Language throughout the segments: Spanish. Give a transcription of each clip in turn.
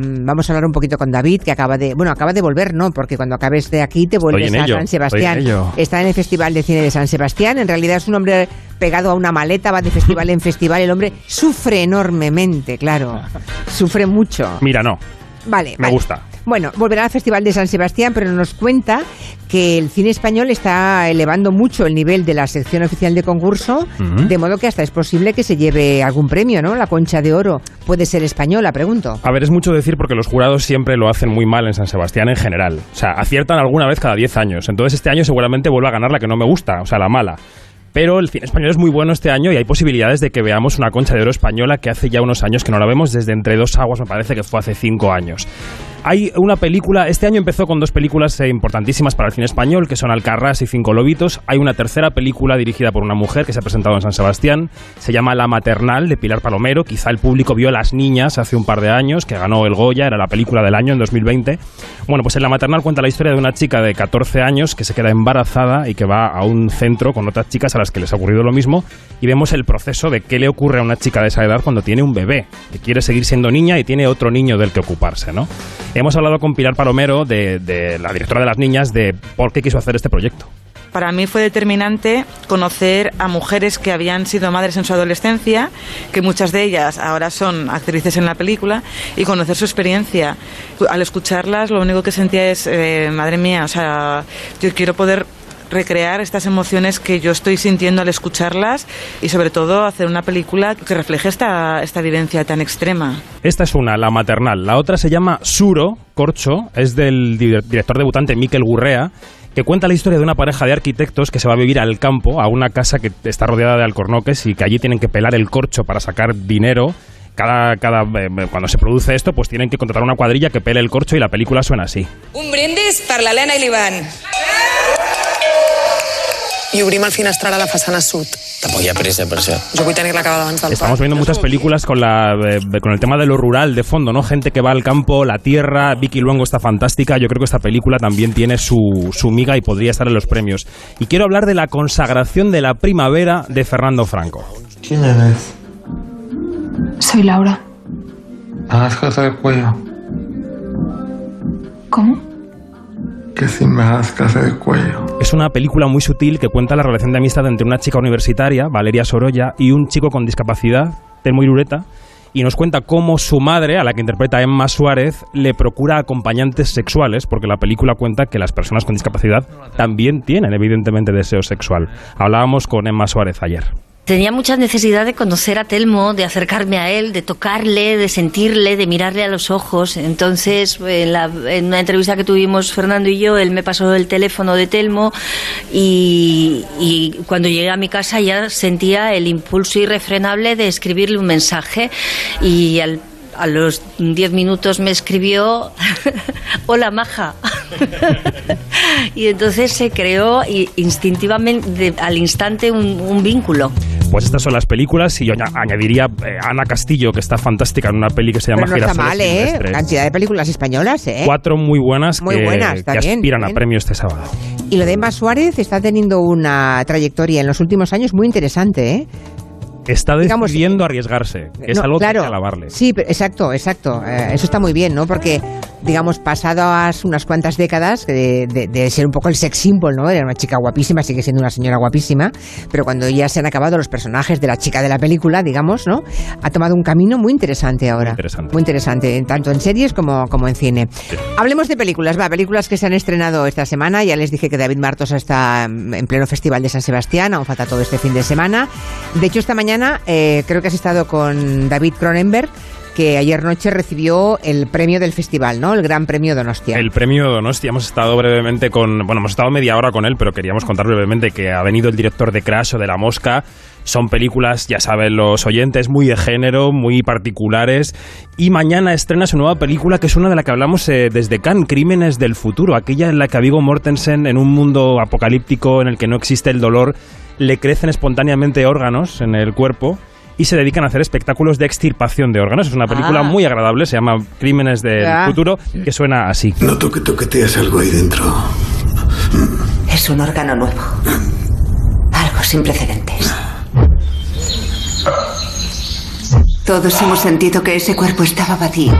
vamos a hablar un poquito con David, que acaba de, bueno, acaba de volver, no, porque cuando acabes de aquí te vuelves a ello, San en Sebastián. Está en el Festival de Cine de San Sebastián. En realidad es un hombre pegado a una maleta, va de festival en festival. El hombre sufre enormemente, claro. Sufre mucho. Mira, no. Vale, Me vale. gusta. Bueno, volverá al Festival de San Sebastián, pero nos cuenta que el cine español está elevando mucho el nivel de la sección oficial de concurso, de modo que hasta es posible que se lleve algún premio, ¿no? La concha de oro puede ser española, pregunto. A ver, es mucho decir porque los jurados siempre lo hacen muy mal en San Sebastián en general. O sea, aciertan alguna vez cada 10 años. Entonces este año seguramente vuelva a ganar la que no me gusta, o sea, la mala. Pero el cine español es muy bueno este año y hay posibilidades de que veamos una concha de oro española que hace ya unos años que no la vemos, desde Entre dos aguas, me parece que fue hace cinco años. Hay una película, este año empezó con dos películas eh, importantísimas para el cine español, que son Alcarrás y Cinco Lobitos. Hay una tercera película dirigida por una mujer que se ha presentado en San Sebastián, se llama La Maternal, de Pilar Palomero. Quizá el público vio Las Niñas hace un par de años, que ganó el Goya, era la película del año en 2020. Bueno, pues en La Maternal cuenta la historia de una chica de 14 años que se queda embarazada y que va a un centro con otras chicas a las que les ha ocurrido lo mismo y vemos el proceso de qué le ocurre a una chica de esa edad cuando tiene un bebé, que quiere seguir siendo niña y tiene otro niño del que ocuparse, ¿no? Hemos hablado con Pilar Palomero, de, de la directora de Las Niñas, de por qué quiso hacer este proyecto. Para mí fue determinante conocer a mujeres que habían sido madres en su adolescencia, que muchas de ellas ahora son actrices en la película, y conocer su experiencia. Al escucharlas, lo único que sentía es, eh, madre mía, o sea, yo quiero poder recrear estas emociones que yo estoy sintiendo al escucharlas y sobre todo hacer una película que refleje esta, esta vivencia tan extrema. Esta es una, la maternal. La otra se llama Suro, Corcho, es del di- director debutante Miquel Gurrea, que cuenta la historia de una pareja de arquitectos que se va a vivir al campo, a una casa que está rodeada de alcornoques y que allí tienen que pelar el corcho para sacar dinero. Cada, cada, eh, cuando se produce esto, pues tienen que contratar una cuadrilla que pele el corcho y la película suena así. Un brindis per l'Helena i l'Ivan. I obrim el finestral a la façana sud. Tampoc hi ha pressa per això. Jo vull tenir-la acabada abans del Estamos viendo muchas películas con, la, eh, con el tema de lo rural de fondo, ¿no? Gente que va al campo, la tierra, Vicky Luengo está fantástica. Yo creo que esta película también tiene su, su miga y podría estar en los premios. Y quiero hablar de la consagración de la primavera de Fernando Franco. ¿Quién eres? Soy Laura. Casa del cuello. ¿Cómo? Que si me das casa del cuello. Es una película muy sutil que cuenta la relación de amistad entre una chica universitaria, Valeria Sorolla, y un chico con discapacidad, Telmo Irureta, y nos cuenta cómo su madre, a la que interpreta Emma Suárez, le procura acompañantes sexuales, porque la película cuenta que las personas con discapacidad también tienen, evidentemente, deseo sexual. Hablábamos con Emma Suárez ayer. Tenía mucha necesidad de conocer a Telmo, de acercarme a él, de tocarle, de sentirle, de mirarle a los ojos. Entonces, en, la- en una entrevista que tuvimos Fernando y yo, él me pasó el teléfono de Telmo y, cuando llegué a mi casa ya sentía el impulso irrefrenable de escribirle un mensaje y al a los 10 minutos me escribió, hola maja. y entonces se creó instintivamente, al instante, un, un vínculo. Pues estas son las películas y yo aña- añadiría eh, Ana Castillo, que está fantástica en una peli que se llama Pero no está mal, ¿eh? Cantidad de películas españolas, ¿eh? Cuatro muy buenas Muy que, buenas, que bien, aspiran a premio este sábado. Y lo de Emma Suárez está teniendo una trayectoria en los últimos años muy interesante, ¿eh? Está Digamos, decidiendo arriesgarse, que es algo claro. que hay que alabarle. Sí, pero- exacto, exacto. Eh, eso está muy bien, ¿no? Porque, digamos, pasadas unas cuantas décadas de, de- de ser un poco el sex symbol, ¿no? Era una chica guapísima, sigue siendo una señora guapísima, pero cuando ya se han acabado los personajes de la chica de la película, digamos, ¿no? Ha tomado un camino muy interesante ahora. interesante. Muy interesante, tanto en series como, como en cine. Hablemos de películas, va, películas que se han estrenado esta semana. Ya les dije que David Martos está en pleno Festival de San Sebastián, aún falta todo este fin de semana. De hecho, esta mañana eh, creo que has estado con David Cronenberg, que ayer noche recibió el premio del festival, ¿no? El Gran Premio Donostia. El premio Donosti, hemos estado brevemente con. Bueno, hemos estado media hora con él, pero queríamos contar brevemente que ha venido el director de Crash o de La Mosca. Son películas, ya saben los oyentes, muy de género, muy particulares. Y mañana estrena su nueva película, que es una de la que hablamos eh, desde Cannes, Crímenes del Futuro. Aquella en la que a Viggo Mortensen, en un mundo apocalíptico en el que no existe el dolor, le crecen espontáneamente órganos en el cuerpo. Y se dedican a hacer espectáculos de extirpación de órganos. Es una película Ah. muy agradable, se llama Crímenes del Ya. Futuro, que suena así. Noto que toqueteas algo ahí dentro. Es un órgano nuevo. Algo sin precedentes. Todos hemos sentido que ese cuerpo estaba vacío.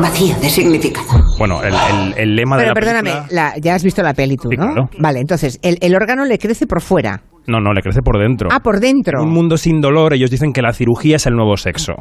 vacío de significado. Bueno, el, el- el lema de Pero la perdóname, película... la- ya has visto la peli tú, Sí, ¿no? claro. Vale, entonces, el, el órgano le crece por fuera. No, no, le crece por dentro. Ah, por dentro. Un mundo sin dolor, ellos dicen que la cirugía es el nuevo sexo.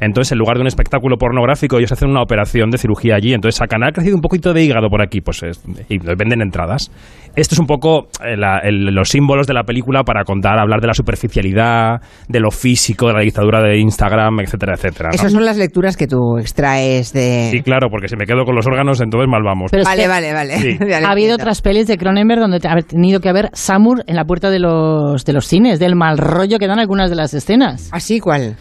Entonces, en lugar de un espectáculo pornográfico, ellos hacen una operación de cirugía allí. Entonces, sacan, ha crecido un poquito de hígado por aquí, pues es- y venden entradas. Esto es un poco eh, la- el- los símbolos de la película para contar, hablar de la superficialidad, de lo físico, de la dictadura de Instagram, etcétera, etcétera. ¿no? Esas son las lecturas que tú extraes de... Sí, claro, porque si me quedo con los órganos, entonces mal vamos. Pero vale, que vale, vale, Sí. Ha habido otras pelis de Cronenberg donde te- ha tenido que haber Samur en la puerta de los, de los cines, del mal rollo que dan algunas de las escenas. ¿Así cuál?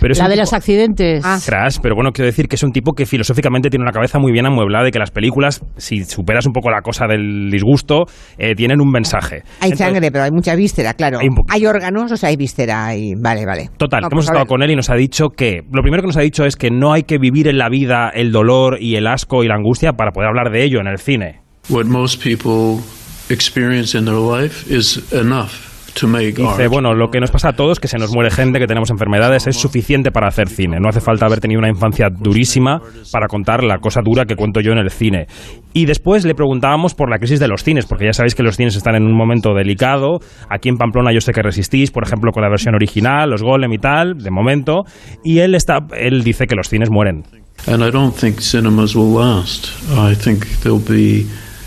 Pero es La de tipo- los accidentes. Ah. Crash, pero bueno, quiero decir que es un tipo que filosóficamente tiene una cabeza muy bien amueblada y que las películas, si superas un poco la cosa del disgusto, eh, tienen un mensaje. Hay Entonces, sangre, pero hay mucha víscera, claro. Hay poquito. órganos, o sea, hay víscera y... Vale, vale. Total, No, que hemos pues a estado con él y nos ha dicho que lo primero que nos ha dicho es que no hay que vivir en la vida el dolor y el asco y la angustia para poder hablar de ello en el cine. What most people experience in their life is enough to make Dice, bueno, lo que nos pasa a todos, que se nos muere gente, que tenemos enfermedades, es suficiente para hacer cine. No hace falta haber tenido una infancia durísima para contar la cosa dura que cuento yo en el cine. Y después le preguntábamos por la crisis de los cines, porque ya sabéis que los cines están en un momento delicado. Aquí en Pamplona yo sé que resistís, por ejemplo, con la versión original, los Golem y tal, de momento. Y él, está, él dice que los cines mueren. And I don't think cinemas will last. I think they'll be,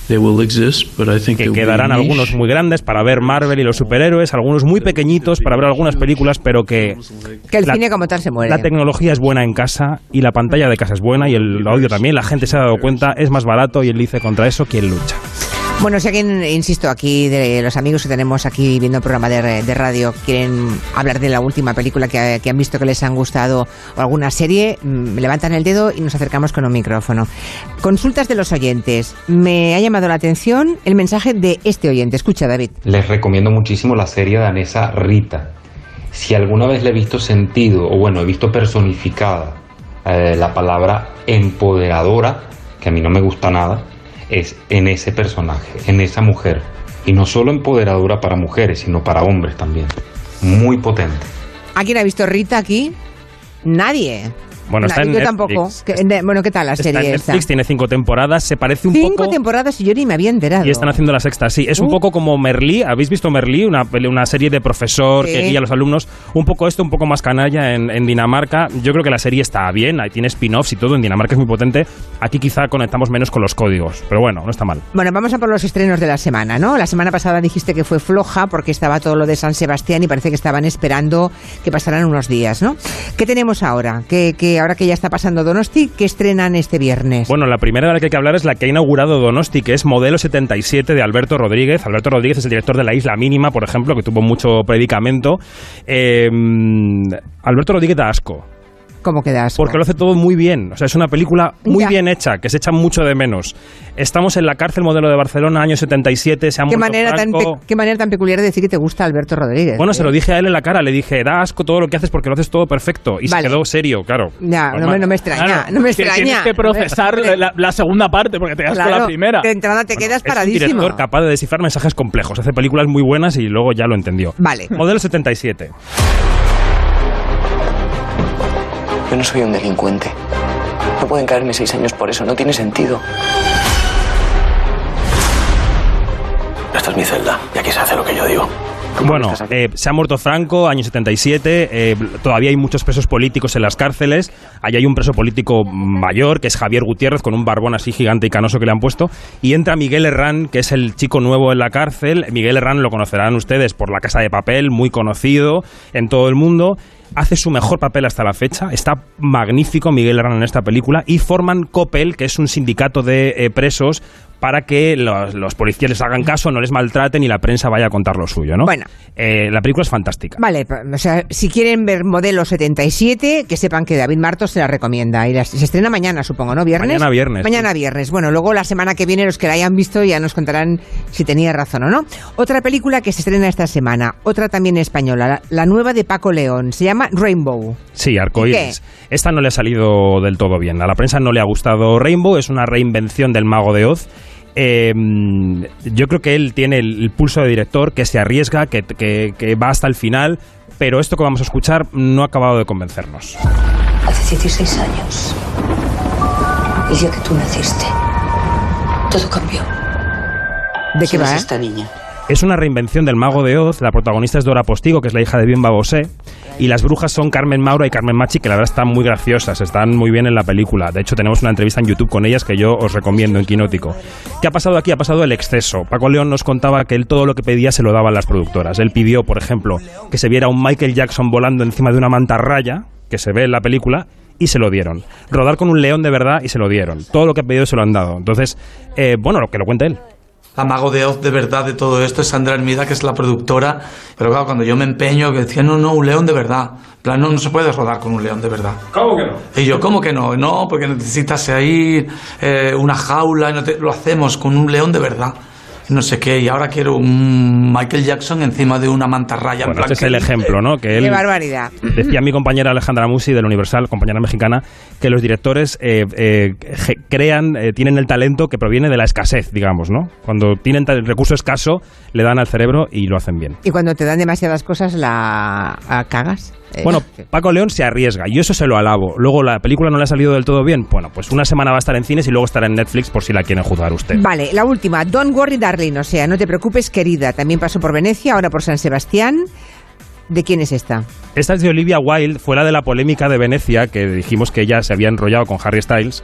they will exist, but I think que quedarán algunos muy grandes para ver Marvel y los superhéroes, algunos muy pequeñitos para ver algunas películas, pero que Que el la- cine como tal se muere. la tecnología es buena en casa y la pantalla de casa es buena y el audio también. La gente se ha dado cuenta, es más barato y él dice contra eso quién lucha. Bueno, si alguien, insisto, aquí de los amigos que tenemos aquí viendo el programa de, de radio quieren hablar de la última película que, que han visto que les han gustado o alguna serie, mm, levantan el dedo y nos acercamos con un micrófono. Consultas de los oyentes. Me ha llamado la atención el mensaje de este oyente. Escucha, David. Les recomiendo muchísimo la serie danesa Rita. Si alguna vez le he visto sentido, o bueno, he visto personificada eh, la palabra empoderadora, que a mí no me gusta nada, es en ese personaje, en esa mujer. Y no solo empoderadora para mujeres, sino para hombres también. Muy potente. ¿A quién ha visto Rita aquí? Nadie. Bueno, está Nadie, en yo Netflix. tampoco. Que- bueno, ¿qué tal la Está serie esta? Netflix, tiene cinco temporadas, se parece un Cinco poco... temporadas y yo ni me había enterado. Y están haciendo la sexta, sí. Es un poco como Merlí. ¿Habéis visto Merlí? Una, una serie de profesor Sí. que guía a los alumnos. Un poco esto, un poco más canalla en, en Dinamarca. Yo creo que la serie está bien. Ahí tiene spin-offs y todo. En Dinamarca es muy potente. Aquí quizá conectamos menos con los códigos. Pero bueno, no está mal. Bueno, vamos a por los estrenos de la semana, ¿no? La semana pasada dijiste que fue floja porque estaba todo lo de San Sebastián y parece que estaban esperando que pasaran unos días, ¿no? ¿Qué tenemos ahora? ¿Qué, qué- ahora que ya está pasando Donosti, ¿qué estrenan este viernes? Bueno, la primera de la que hay que hablar es la que ha inaugurado Donosti, que es Modelo 77 de Alberto Rodríguez. Alberto Rodríguez es el director de La Isla Mínima, por ejemplo, que tuvo mucho predicamento. Eh, Alberto Rodríguez da asco. ¿Cómo quedas? Porque lo hace todo muy bien. O sea, es una película muy Ya. bien hecha, que se echa mucho de menos. Estamos en la cárcel modelo de Barcelona, año 77, se ha ¿Qué manera, tan Franco. qué manera tan peculiar de decir que te gusta Alberto Rodríguez. Bueno, ¿eh? se lo dije a él en la cara, le dije, da asco todo lo que haces porque lo haces todo perfecto. Y Vale. se quedó serio, claro. Ya, no me, no me extraña, Claro, no me que extraña. Tienes que procesar la, la segunda parte porque te das con Claro, la primera. De entrada te quedas Es un paradísimo. director capaz de descifrar mensajes complejos. Hace películas muy buenas y luego ya lo entendió. Vale. Modelo 77. Yo no soy un delincuente. No pueden caerme seis años por eso, no tiene sentido. Esta es mi celda y aquí se hace lo que yo digo. Bueno, eh, se ha muerto Franco, año 77. eh, todavía hay muchos presos políticos en las cárceles. Ahí hay un preso político mayor, que es Javier Gutiérrez, con un barbón así gigante y canoso que le han puesto. Y entra Miguel Herrán, que es el chico nuevo en la cárcel. Miguel Herrán lo conocerán ustedes por La Casa de Papel, muy conocido en todo el mundo. Hace su mejor papel hasta la fecha. Está magnífico Miguel Herrán en esta película. Y forman COPEL, que es un sindicato de eh, presos para que los, los policías les hagan caso, no les maltraten y la prensa vaya a contar lo suyo, ¿no? Bueno. Eh, la película es fantástica. Vale, o sea, si quieren ver modelo 77, que sepan que David Martos se la recomienda. Y la- se estrena mañana, supongo, ¿no? ¿Viernes? Mañana viernes, Mañana viernes. Bueno, luego la semana que viene los que la hayan visto ya nos contarán si tenía razón o no. Otra película que se estrena esta semana, otra también española, la, la nueva de Paco León, se llama Rainbow. Sí, Arcoíris. Esta no le ha salido del todo bien. A la prensa no le ha gustado Rainbow, es una reinvención del Mago de Oz. Eh, yo creo que él tiene el, el pulso de director, que se arriesga, que, que- que va hasta el final, pero esto que vamos a escuchar no ha acabado de convencernos. Hace 16 años, el día que tú naciste, todo cambió. ¿De qué ¿Quién va? es eh? esta niña? Es una reinvención del Mago de Oz. La protagonista es Dora Postigo, que es la hija de Bimba Bosé. Y las brujas son Carmen Maura y Carmen Machi, que la verdad están muy graciosas, están muy bien en la película. De hecho, tenemos una entrevista en YouTube con ellas que yo os recomiendo en Quinótico. ¿Qué ha pasado aquí? Ha pasado el exceso. Paco León nos contaba que él todo lo que pedía se lo daban las productoras. Él pidió, por ejemplo, que se viera un Michael Jackson volando encima de una mantarraya, que se ve en la película, y se lo dieron. Rodar con un león de verdad y se lo dieron. Todo lo que ha pedido se lo han dado. Entonces, eh, bueno, lo que lo cuente él. La mago de Oz de verdad de todo esto es Sandra Hermida, que es la productora. Pero claro, cuando yo me empeño, que decía, no, no, un león de verdad. En plan, no, no se puede rodar con un león de verdad. ¿Cómo que no? Y yo, ¿cómo que no? No, porque necesitas ahí eh, una jaula, y no te- lo hacemos con un león de verdad. No sé qué, y ahora quiero un Michael Jackson encima de una mantarraya. en Bueno, plan este es el ejemplo, ¿no? Que él, Qué barbaridad. Decía mi compañera Alejandra Musi del Universal, compañera mexicana, que los directores eh, eh, crean, eh, tienen el talento que proviene de la escasez, digamos, ¿no? Cuando tienen tal- recurso escaso, le dan al cerebro y lo hacen bien. Y cuando te dan demasiadas cosas, la cagas. Eh, Bueno, Paco León se arriesga y eso se lo alabo. Luego la película no le ha salido del todo bien. Bueno, pues una semana va a estar en cines y luego estará en Netflix por si la quieren juzgar usted. Vale, la última. Don't worry, darling. O sea, no te preocupes, querida. También pasó por Venecia, ahora por San Sebastián. ¿De quién es esta? Esta es de Olivia Wilde, fuera de la polémica de Venecia, que dijimos que ella se había enrollado con Harry Styles,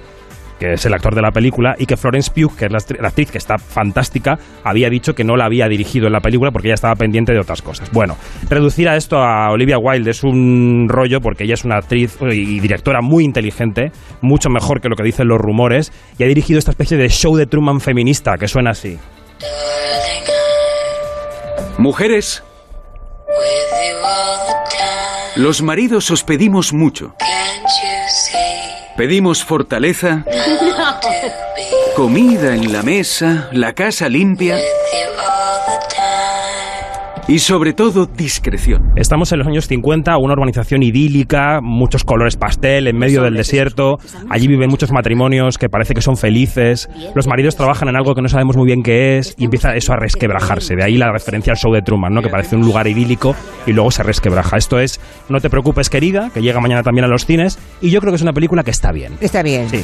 que es el actor de la película, y que Florence Pugh, que es la, la actriz que está fantástica, había dicho que no la había dirigido en la película porque ella estaba pendiente de otras cosas. Bueno, reducir a esto a Olivia Wilde es un rollo porque ella es una actriz y directora muy inteligente, mucho mejor que lo que dicen los rumores, y ha dirigido esta especie de show de Truman feminista que suena así. Mujeres, los maridos os pedimos mucho. Pedimos fortaleza, comida en la mesa, la casa limpia y sobre todo discreción. Estamos en los años 50, una urbanización idílica, muchos colores pastel en medio del desierto. Allí viven muchos matrimonios que parece que son felices. Los maridos trabajan en algo que no sabemos muy bien qué es y empieza eso a resquebrajarse. De ahí la referencia al show de Truman, ¿no? que parece un lugar idílico y luego se resquebraja. Esto es No te preocupes, querida, que llega mañana también a los cines. Y yo creo que es una película que está bien. Está bien. Sí.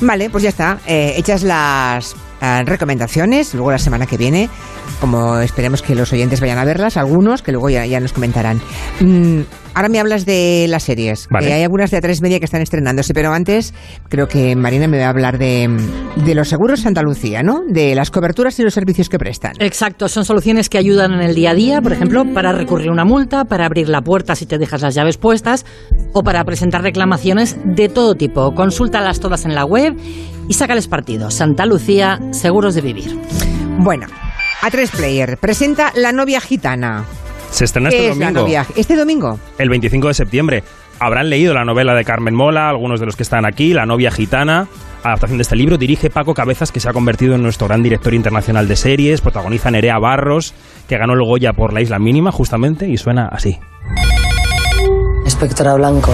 Vale, pues ya está. Eh, hechas las recomendaciones, luego la semana que viene, como esperemos que los oyentes vayan a verlas, algunos que luego ya, ya nos comentarán. Mm, ahora me hablas de las series. Vale. hay algunas de a tres media que están estrenándose, pero antes creo que Marina me va a hablar de, de los seguros Santa Lucía, ¿no? De las coberturas y los servicios que prestan. Exacto, son soluciones que ayudan en el día a día, por ejemplo, para recurrir a una multa, para abrir la puerta si te dejas las llaves puestas o para presentar reclamaciones de todo tipo. Consúltalas todas en la web y sácales partido. Santa Lucía, seguros de vivir. Bueno, A3 Player presenta La novia gitana. Se estrena ¿Qué este es domingo. ¿Este domingo? el 25 de septiembre. Habrán leído la novela de Carmen Mola, algunos de los que están aquí, La novia gitana. Adaptación de este libro dirige Paco Cabezas, que se ha convertido en nuestro gran director internacional de series. Protagoniza Nerea Barros, que ganó el Goya por La Isla Mínima, justamente, y suena así. Inspectora Blanco.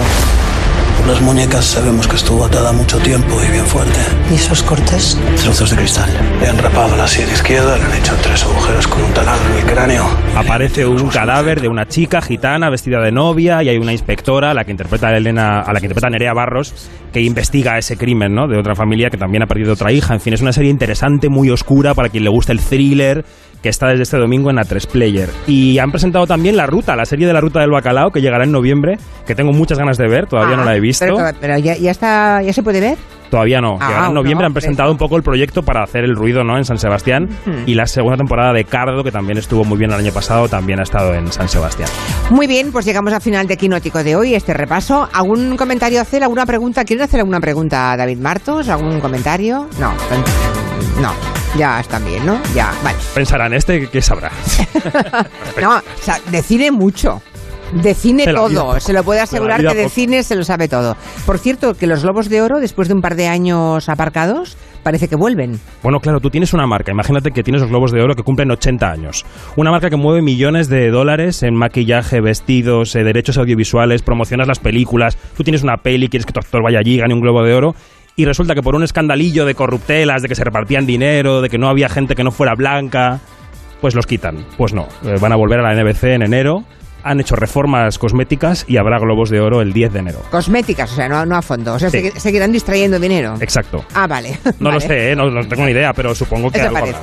Las muñecas sabemos que estuvo atada mucho tiempo y bien fuerte. ¿Y esos cortes? Trozos de cristal. Le han rapado la sien izquierda, le han hecho tres agujeros con un taladro en el cráneo. Aparece un cadáver de una chica gitana vestida de novia y hay una inspectora, a la que interpreta Elena, a la que interpreta Nerea Barros, que investiga ese crimen, ¿no? De otra familia que también ha perdido otra hija. En fin, es una serie interesante, muy oscura para quien le guste el thriller, que está desde este domingo en A3 Player. Y han presentado también La Ruta, la serie de La Ruta del Bacalao, que llegará en noviembre, que tengo muchas ganas de ver, todavía Ah, no la he visto. Pero, pero ya, ya está, ya se puede ver. Todavía no. Ah, Llegará en noviembre no, han presentado un poco el proyecto para hacer el ruido ¿no? en San Sebastián. Y la segunda temporada de Cardo, que también estuvo muy bien el año pasado, también ha estado en San Sebastián. Muy bien, pues llegamos al final de Quinótico de hoy, este repaso. ¿Algún comentario hacer? ¿Alguna pregunta? ¿Quieren hacer alguna pregunta a David Martos? ¿Algún comentario? No, no, ya están bien, ¿no? Ya, vale. Pensarán, ¿este qué sabrá? No, o sea, de cine mucho. De cine De todo, poco. se lo puede De asegurar vida que de poco. cine se lo sabe todo. Por cierto, que los Globos de Oro, después de un par de años aparcados, parece que vuelven. Bueno, claro, tú tienes una marca. Imagínate que tienes los Globos de Oro que cumplen 80 años. Una marca que mueve millones de dólares en maquillaje, vestidos, eh, derechos audiovisuales, promocionas las películas. Tú tienes una peli, quieres que tu actor vaya allí, gane un Globo de Oro. Y resulta que por un escandalillo de corruptelas, de que se repartían dinero, de que no había gente que no fuera blanca, pues los quitan. Pues no, eh, van a volver a la NBC en enero han hecho reformas cosméticas y habrá globos de oro el 10 de enero. Cosméticas, o sea, no, no a fondo. O sea, Sí. seguirán distrayendo dinero. Exacto. Ah, vale. No lo sé, ¿eh? no, no tengo ni idea, pero supongo que Eso algo parece.